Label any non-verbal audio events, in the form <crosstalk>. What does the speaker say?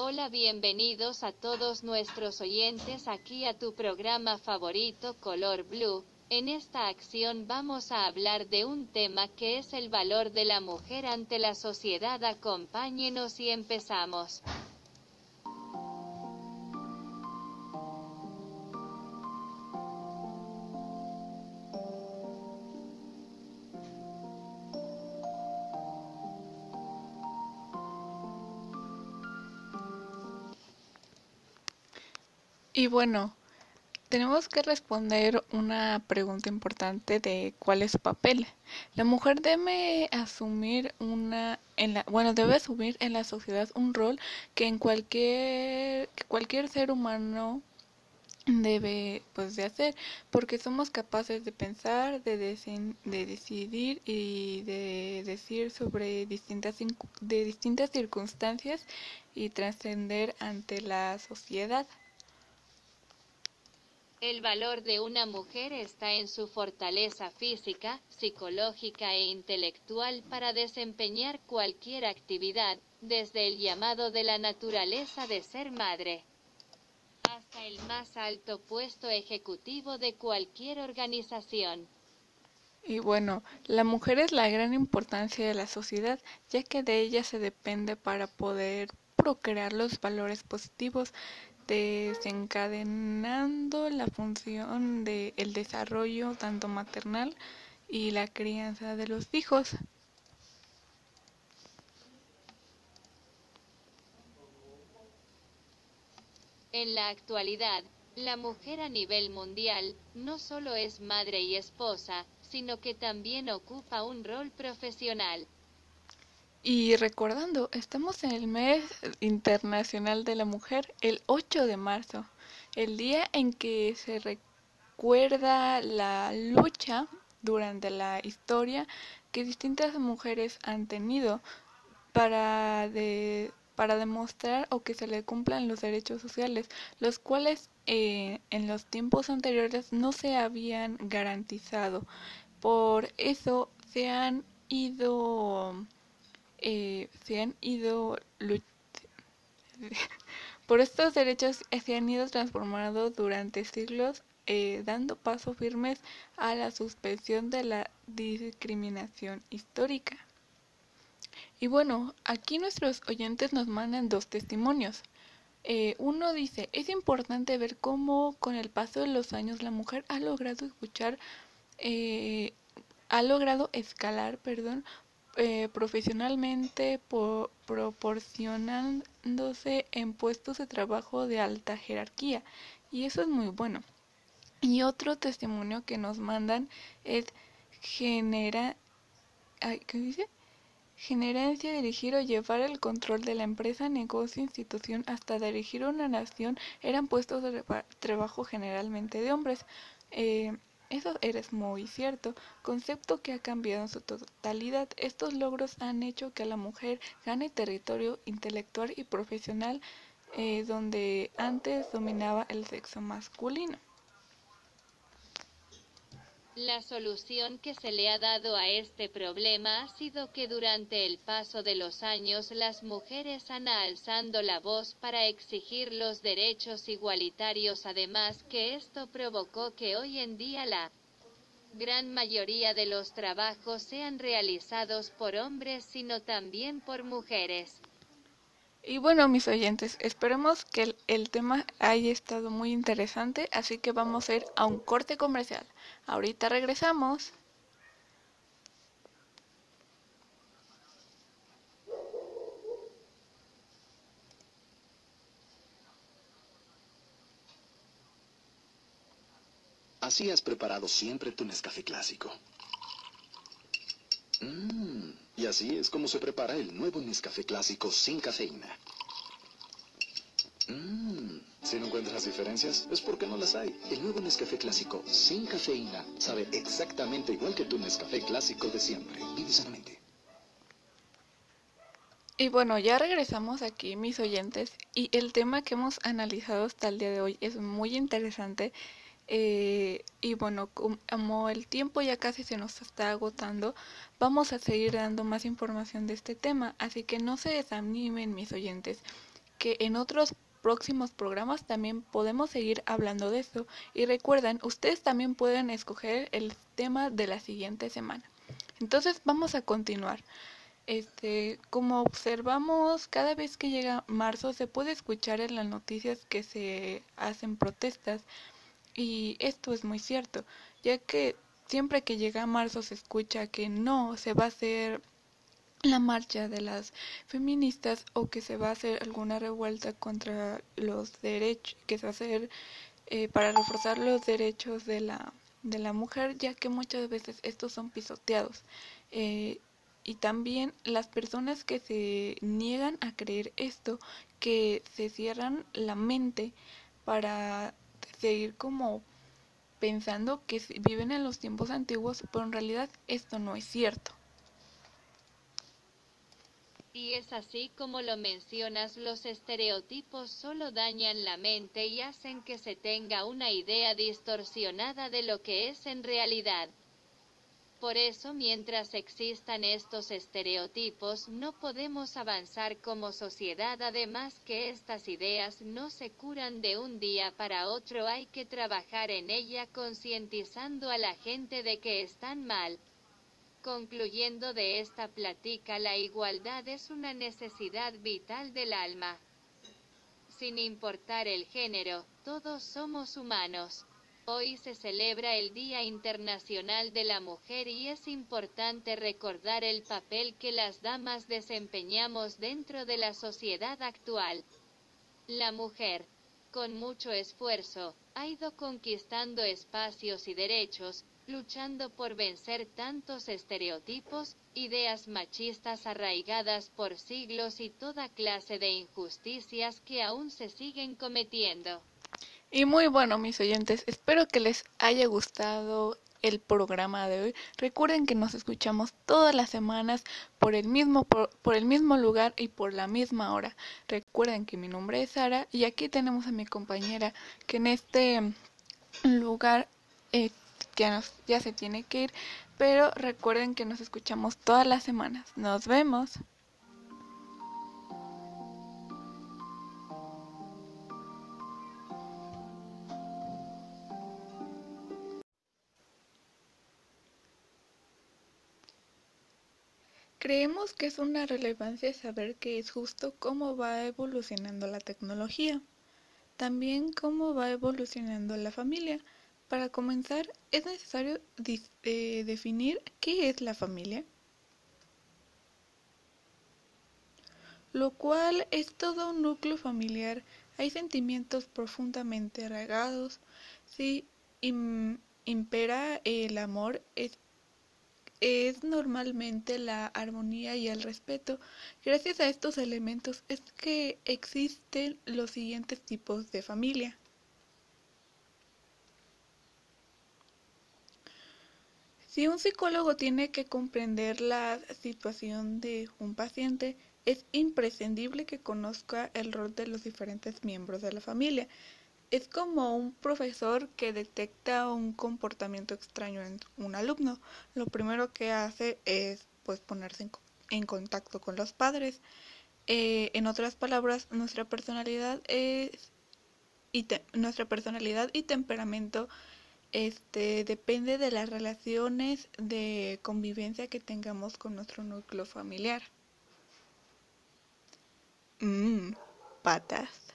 Hola, bienvenidos a todos nuestros oyentes aquí a tu programa favorito Color Blue. En esta acción vamos a hablar de un tema que es el valor de la mujer ante la sociedad. Acompáñenos y empezamos. Y bueno, tenemos que responder una pregunta importante de cuál es su papel. La mujer debe asumir una en la bueno, debe asumir en la sociedad un rol que en cualquier cualquier ser humano debe pues de hacer porque somos capaces de pensar de, de decidir y de decir sobre distintas de distintas circunstancias y trascender ante la sociedad el valor de una mujer está en su fortaleza física, psicológica e intelectual para desempeñar cualquier actividad, desde el llamado de la naturaleza de ser madre hasta el más alto puesto ejecutivo de cualquier organización. Y bueno, la mujer es la gran importancia de la sociedad, ya que de ella se depende para poder procrear los valores positivos desencadenando la función del el desarrollo tanto maternal y la crianza de los hijos. En la actualidad, la mujer a nivel mundial no solo es madre y esposa, sino que también ocupa un rol profesional, y recordando, estamos en el mes internacional de la mujer, el 8 de marzo, el día en que se recuerda la lucha durante la historia que distintas mujeres han tenido para de, para demostrar o que se le cumplan los derechos sociales, los cuales eh, en los tiempos anteriores no se habían garantizado. Por eso se han ido eh, se han ido <laughs> por estos derechos se han ido transformando durante siglos eh, dando pasos firmes a la suspensión de la discriminación histórica. Y bueno, aquí nuestros oyentes nos mandan dos testimonios. Eh, uno dice, es importante ver cómo con el paso de los años la mujer ha logrado escuchar, ha logrado escalar, perdón, eh, profesionalmente proporcionándose en puestos de trabajo de alta jerarquía y eso es muy bueno. Y otro testimonio que nos mandan es genera ¿qué dice? Gerencia, dirigir o llevar el control de la empresa, negocio, institución, hasta dirigir una nación eran puestos de trabajo generalmente de hombres. Eh, eso eres muy cierto, concepto que ha cambiado en su totalidad. Estos logros han hecho que la mujer gane territorio intelectual y profesional eh, donde antes dominaba el sexo masculino. La solución que se le ha dado a este problema ha sido que durante el paso de los años las mujeres han alzando la voz para exigir los derechos igualitarios además que esto provocó que hoy en día la gran mayoría de los trabajos sean realizados por hombres sino también por mujeres. Y bueno, mis oyentes, esperemos que el, tema haya estado muy interesante, así que vamos a ir a un corte comercial. Ahorita regresamos. Así has preparado siempre tu Nescafé clásico. Y así es como se prepara el nuevo Nescafé clásico sin cafeína. Mmm, si no encuentras diferencias, es porque no las hay. El nuevo Nescafé clásico sin cafeína sabe exactamente igual que tu Nescafé clásico de siempre. Vive sanamente. Y bueno, ya regresamos aquí, mis oyentes, y el tema que hemos analizado hasta el día de hoy es muy interesante eh, y bueno, como el tiempo ya casi se nos está agotando, vamos a seguir dando más información de este tema, así que no se desanimen mis oyentes. que en otros próximos programas también podemos seguir hablando de eso. Y recuerden, ustedes también pueden escoger el tema de la siguiente semana. Entonces vamos a continuar. Este, como observamos, cada vez que llega marzo se puede escuchar en las noticias que se hacen protestas y esto es muy cierto, ya que siempre que llega marzo se escucha que no se va a hacer la marcha de las feministas o que se va a hacer alguna revuelta contra los derechos, que se va a hacer eh, para reforzar los derechos de la, de la mujer, ya que muchas veces estos son pisoteados. Eh, y también las personas que se niegan a creer esto, que se cierran la mente para seguir como pensando que viven en los tiempos antiguos, pero en realidad esto no es cierto. Y es así como lo mencionas, los estereotipos solo dañan la mente y hacen que se tenga una idea distorsionada de lo que es en realidad. Por eso, mientras existan estos estereotipos, no podemos avanzar como sociedad. Además que estas ideas no se curan de un día para otro, hay que trabajar en ella concientizando a la gente de que están mal. Concluyendo de esta plática, la igualdad es una necesidad vital del alma. Sin importar el género, todos somos humanos. Hoy se celebra el Día Internacional de la Mujer y es importante recordar el papel que las damas desempeñamos dentro de la sociedad actual. La mujer, con mucho esfuerzo, ha ido conquistando espacios y derechos, luchando por vencer tantos estereotipos, ideas machistas arraigadas por siglos y toda clase de injusticias que aún se siguen cometiendo. Y muy bueno, mis oyentes, espero que les haya gustado el programa de hoy. Recuerden que nos escuchamos todas las semanas por el mismo por, el mismo lugar y por la misma hora. Recuerden que mi nombre es Sara y aquí tenemos a mi compañera que en este lugar eh, ya, ya se tiene que ir, pero recuerden que nos escuchamos todas las semanas. Nos vemos. Creemos que es una relevancia saber que es justo cómo va evolucionando la tecnología, también cómo va evolucionando la familia. Para comenzar, es necesario eh, definir qué es la familia, lo cual es todo un núcleo familiar. Hay sentimientos profundamente arraigados, si impera el amor, es es normalmente la armonía y el respeto. Gracias a estos elementos es que existen los siguientes tipos de familia. Si un psicólogo tiene que comprender la situación de un paciente, es imprescindible que conozca el rol de los diferentes miembros de la familia es como un profesor que detecta un comportamiento extraño en un alumno. Lo primero que hace es pues ponerse en, contacto con los padres. Eh, en otras palabras, nuestra personalidad y nuestra personalidad y temperamento este depende de las relaciones de convivencia que tengamos con nuestro núcleo familiar. Mmm, patas.